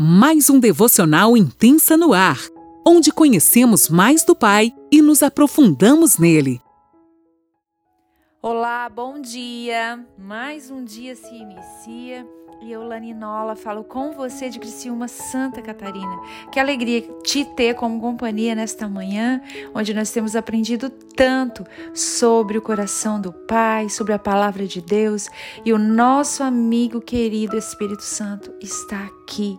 mais um devocional intensa no ar, onde conhecemos mais do Pai e nos aprofundamos nele. Olá, bom dia! Mais um dia se inicia e eu, Laninola, falo com você de Criciúma, Santa Catarina. Que alegria te ter como companhia nesta manhã, onde nós temos aprendido tanto sobre o coração do Pai, sobre a palavra de Deus e o nosso amigo querido Espírito Santo está aqui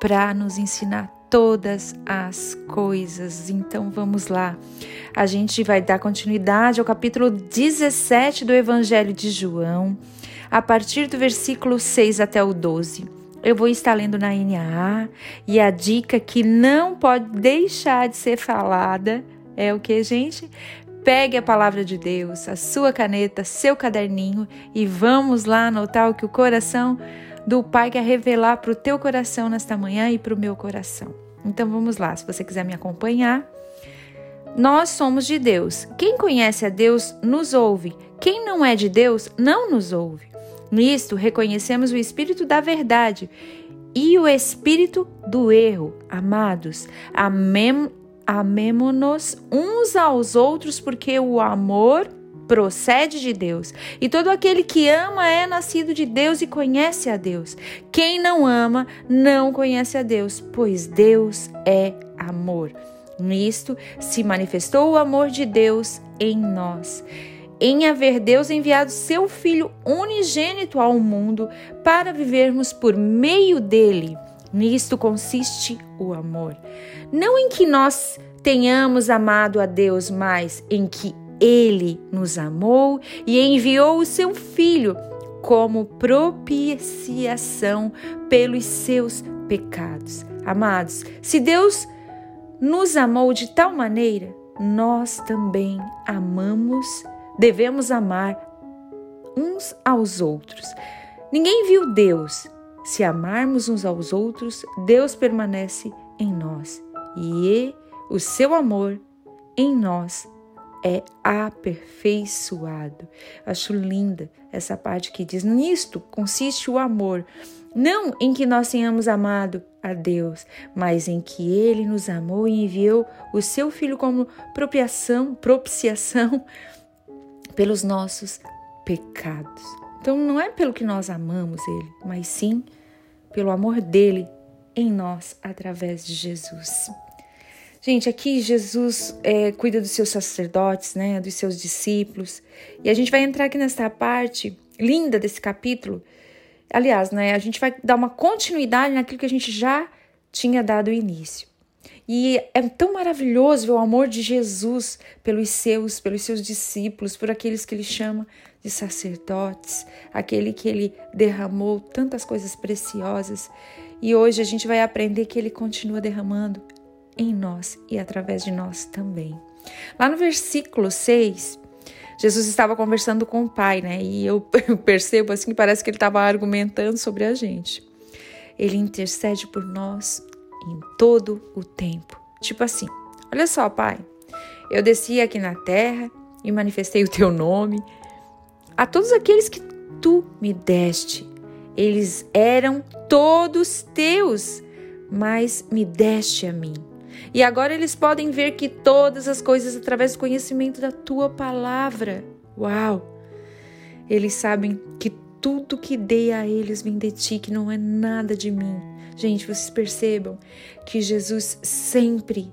para nos ensinar todas as coisas. Então vamos lá. A gente vai dar continuidade ao capítulo 17 do Evangelho de João, a partir do versículo 6 até o 12. Eu vou estar lendo na NAA e a dica que não pode deixar de ser falada é o que, gente? Pegue a palavra de Deus, a sua caneta, seu caderninho e vamos lá anotar o que o coração do Pai quer revelar para o teu coração nesta manhã e para o meu coração. Então vamos lá, se você quiser me acompanhar. Nós somos de Deus. Quem conhece a Deus nos ouve. Quem não é de Deus não nos ouve. Nisto reconhecemos o espírito da verdade e o espírito do erro. Amados, amem, amemo-nos uns aos outros porque o amor procede de Deus. E todo aquele que ama é nascido de Deus e conhece a Deus. Quem não ama não conhece a Deus, pois Deus é amor. Nisto se manifestou o amor de Deus em nós. Em haver Deus enviado seu Filho unigênito ao mundo para vivermos por meio dele. Nisto consiste o amor. Não em que nós tenhamos amado a Deus, mas em que ele nos amou e enviou o seu Filho como propiciação pelos seus pecados. Amados, se Deus nos amou de tal maneira, nós também amamos, devemos amar uns aos outros. Ninguém viu Deus. Se amarmos uns aos outros, Deus permanece em nós e o seu amor em nós é aperfeiçoado. Acho linda essa parte que diz: nisto consiste o amor, não em que nós tenhamos amado a Deus, mas em que Ele nos amou e enviou o Seu Filho como propiciação, propiciação pelos nossos pecados. Então não é pelo que nós amamos Ele, mas sim pelo amor dele em nós através de Jesus. Gente, aqui Jesus é, cuida dos seus sacerdotes, né, dos seus discípulos. E a gente vai entrar aqui nessa parte linda desse capítulo. Aliás, né, a gente vai dar uma continuidade naquilo que a gente já tinha dado início. E é tão maravilhoso ver o amor de Jesus pelos seus, pelos seus discípulos, por aqueles que ele chama de sacerdotes, aquele que ele derramou tantas coisas preciosas. E hoje a gente vai aprender que ele continua derramando em nós e através de nós também. Lá no versículo 6, Jesus estava conversando com o Pai, né? E eu percebo assim que parece que ele estava argumentando sobre a gente. Ele intercede por nós em todo o tempo. Tipo assim: olha só, Pai, eu desci aqui na terra e manifestei o teu nome a todos aqueles que tu me deste. Eles eram todos teus, mas me deste a mim. E agora eles podem ver que todas as coisas através do conhecimento da tua palavra. Uau! Eles sabem que tudo que dei a eles vem de ti, que não é nada de mim. Gente, vocês percebam que Jesus sempre,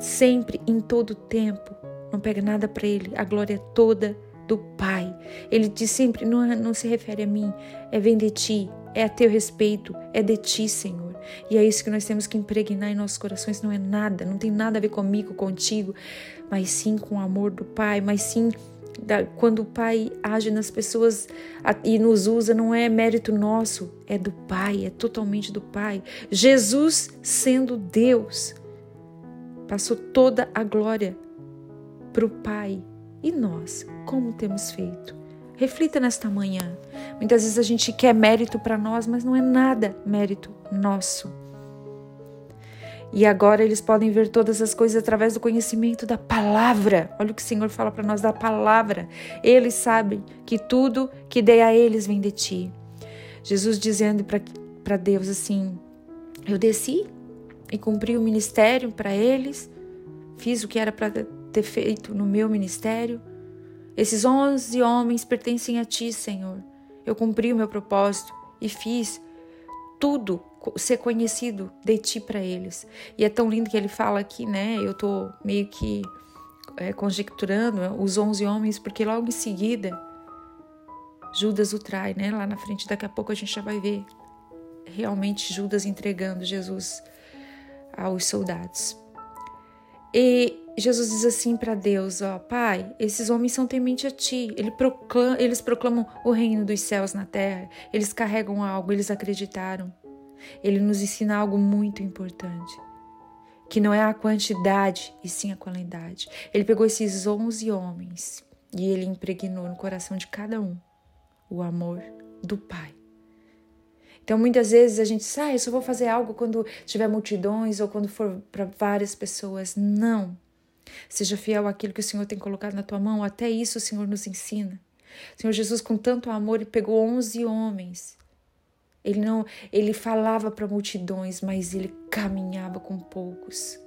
sempre, em todo tempo, não pega nada para ele, a glória é toda do Pai. Ele diz sempre: não, não se refere a mim, é vem de ti, é a teu respeito, é de ti, Senhor. E é isso que nós temos que impregnar em nossos corações. Não é nada, não tem nada a ver comigo, contigo, mas sim com o amor do Pai, mas sim da, quando o Pai age nas pessoas e nos usa, não é mérito nosso, é do Pai, é totalmente do Pai. Jesus, sendo Deus, passou toda a glória para o Pai. E nós, como temos feito? Reflita nesta manhã. Muitas vezes a gente quer mérito para nós, mas não é nada mérito nosso. E agora eles podem ver todas as coisas através do conhecimento da palavra. Olha o que o Senhor fala para nós da palavra. Eles sabem que tudo que dei a eles vem de ti. Jesus dizendo para Deus assim: eu desci e cumpri o ministério para eles, fiz o que era para ter feito no meu ministério. Esses onze homens pertencem a ti, Senhor. Eu cumpri o meu propósito e fiz tudo ser conhecido de ti para eles. E é tão lindo que ele fala aqui, né? Eu tô meio que é, conjecturando os onze homens, porque logo em seguida Judas o trai, né? Lá na frente, daqui a pouco a gente já vai ver realmente Judas entregando Jesus aos soldados. E Jesus diz assim para Deus, ó, Pai, esses homens são temente a Ti. Eles proclamam, eles proclamam o reino dos céus na terra. Eles carregam algo, eles acreditaram. Ele nos ensina algo muito importante, que não é a quantidade, e sim a qualidade. Ele pegou esses onze homens e ele impregnou no coração de cada um o amor do Pai. Então, muitas vezes a gente diz, ah, eu só vou fazer algo quando tiver multidões ou quando for para várias pessoas. Não. Seja fiel àquilo que o Senhor tem colocado na tua mão. Até isso o Senhor nos ensina. O Senhor Jesus, com tanto amor, ele pegou onze homens ele não, ele falava para multidões, mas ele caminhava com poucos.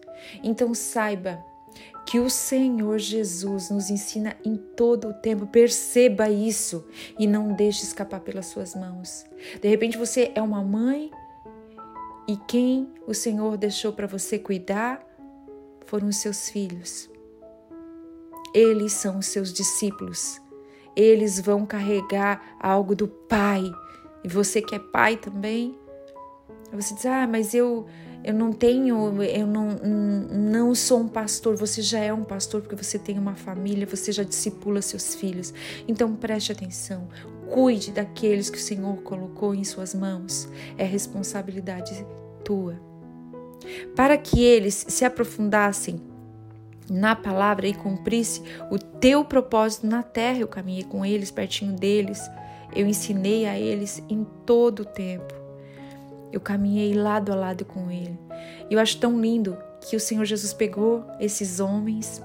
Então saiba que o Senhor Jesus nos ensina em todo o tempo. Perceba isso e não deixe escapar pelas suas mãos. De repente você é uma mãe e quem o Senhor deixou para você cuidar foram os seus filhos. Eles são os seus discípulos. Eles vão carregar algo do Pai e você que é pai também, você diz: "Ah, mas eu eu não tenho, eu não, não sou um pastor. Você já é um pastor porque você tem uma família, você já discipula seus filhos. Então preste atenção, cuide daqueles que o Senhor colocou em suas mãos. É responsabilidade tua. Para que eles se aprofundassem na palavra e cumprisse o teu propósito na terra, eu caminhei com eles, pertinho deles eu ensinei a eles em todo o tempo. Eu caminhei lado a lado com ele. E eu acho tão lindo que o Senhor Jesus pegou esses homens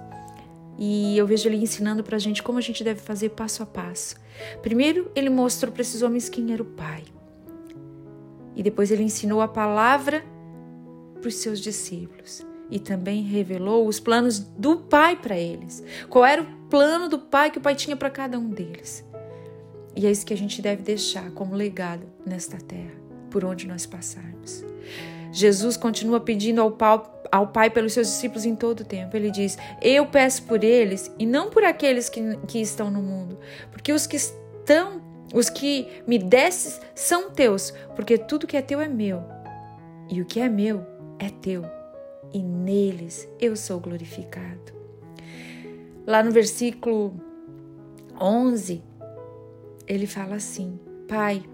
e eu vejo ele ensinando para a gente como a gente deve fazer passo a passo. Primeiro, ele mostrou para esses homens quem era o Pai. E depois ele ensinou a palavra para os seus discípulos. E também revelou os planos do Pai para eles. Qual era o plano do Pai que o Pai tinha para cada um deles. E é isso que a gente deve deixar como legado nesta terra, por onde nós passarmos. Jesus continua pedindo ao Pai, ao Pai pelos seus discípulos em todo o tempo. Ele diz: Eu peço por eles e não por aqueles que, que estão no mundo, porque os que estão, os que me desses são teus, porque tudo que é teu é meu, e o que é meu é teu, e neles eu sou glorificado. Lá no versículo 11, ele fala assim: Pai,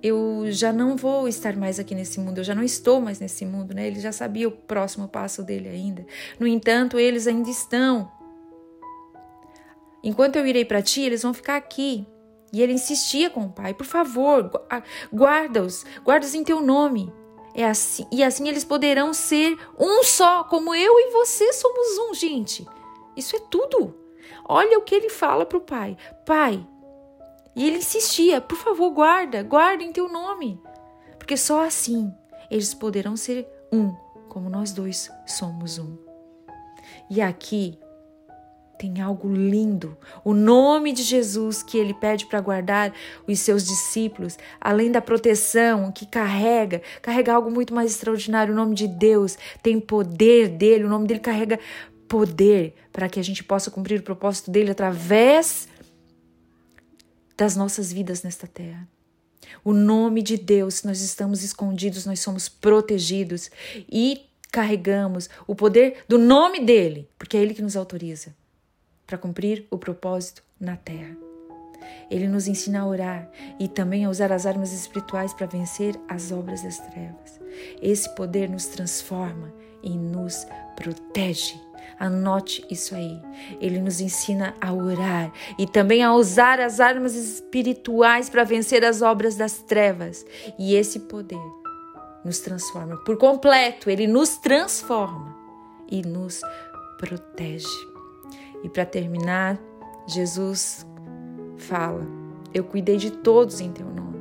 eu já não vou estar mais aqui nesse mundo, eu já não estou mais nesse mundo, né? Ele já sabia o próximo passo dele ainda. No entanto, eles ainda estão. Enquanto eu irei para ti, eles vão ficar aqui. E ele insistia com o pai: Por favor, guarda-os, guarda-os em teu nome. É assim, e assim eles poderão ser um só, como eu e você somos um, gente. Isso é tudo. Olha o que ele fala para o pai: Pai, e ele insistia: por favor, guarda, guarda em teu nome. Porque só assim eles poderão ser um, como nós dois somos um. E aqui tem algo lindo. O nome de Jesus que ele pede para guardar os seus discípulos, além da proteção que carrega, carrega algo muito mais extraordinário. O nome de Deus tem poder dele, o nome dele carrega poder para que a gente possa cumprir o propósito dele através das nossas vidas nesta terra. O nome de Deus, nós estamos escondidos, nós somos protegidos e carregamos o poder do nome dele, porque é ele que nos autoriza para cumprir o propósito na terra. Ele nos ensina a orar e também a usar as armas espirituais para vencer as obras das trevas. Esse poder nos transforma e nos protege. Anote isso aí. Ele nos ensina a orar e também a usar as armas espirituais para vencer as obras das trevas. E esse poder nos transforma por completo, ele nos transforma e nos protege. E para terminar, Jesus fala: Eu cuidei de todos em teu nome.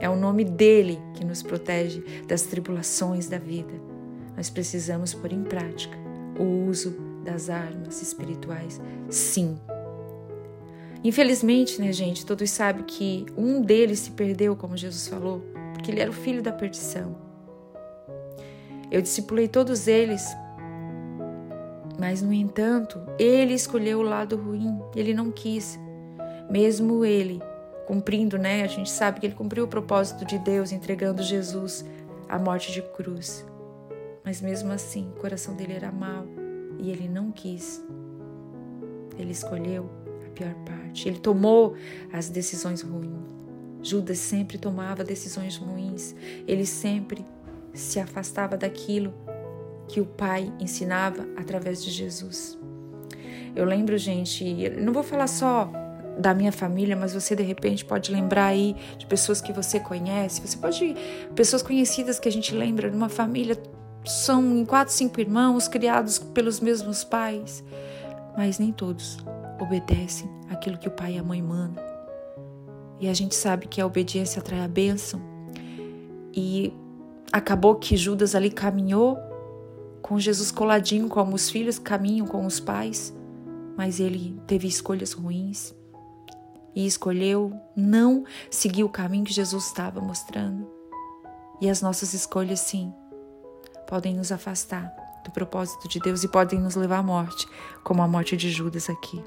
É o nome dele que nos protege das tribulações da vida. Nós precisamos pôr em prática o uso das armas espirituais, sim. Infelizmente, né, gente, todos sabem que um deles se perdeu, como Jesus falou, porque ele era o filho da perdição. Eu discipulei todos eles, mas no entanto, ele escolheu o lado ruim, ele não quis. Mesmo ele cumprindo, né? A gente sabe que ele cumpriu o propósito de Deus entregando Jesus à morte de cruz. Mas mesmo assim, o coração dele era mau e ele não quis. Ele escolheu a pior parte. Ele tomou as decisões ruins. Judas sempre tomava decisões ruins. Ele sempre se afastava daquilo que o Pai ensinava através de Jesus. Eu lembro, gente, não vou falar só da minha família, mas você de repente pode lembrar aí de pessoas que você conhece. Você pode pessoas conhecidas que a gente lembra de uma família são em quatro, cinco irmãos criados pelos mesmos pais, mas nem todos obedecem aquilo que o pai e a mãe mandam. E a gente sabe que a obediência atrai a bênção. E acabou que Judas ali caminhou com Jesus coladinho, como os filhos caminham com os pais, mas ele teve escolhas ruins e escolheu não seguir o caminho que Jesus estava mostrando. E as nossas escolhas, sim, podem nos afastar do propósito de Deus e podem nos levar à morte, como a morte de Judas aqui.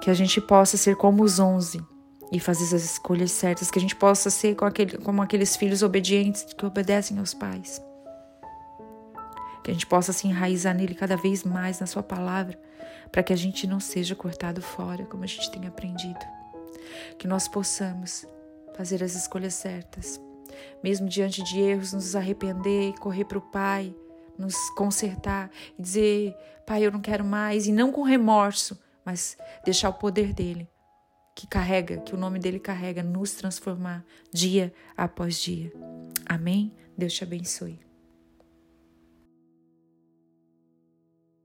Que a gente possa ser como os onze e fazer as escolhas certas, que a gente possa ser como, como aqueles filhos obedientes que obedecem aos pais. Que a gente possa se enraizar nele cada vez mais na Sua palavra, para que a gente não seja cortado fora, como a gente tem aprendido. Que nós possamos fazer as escolhas certas mesmo diante de erros, nos arrepender e correr para o Pai, nos consertar e dizer: Pai, eu não quero mais, e não com remorso, mas deixar o poder dele, que carrega, que o nome dele carrega, nos transformar dia após dia. Amém? Deus te abençoe.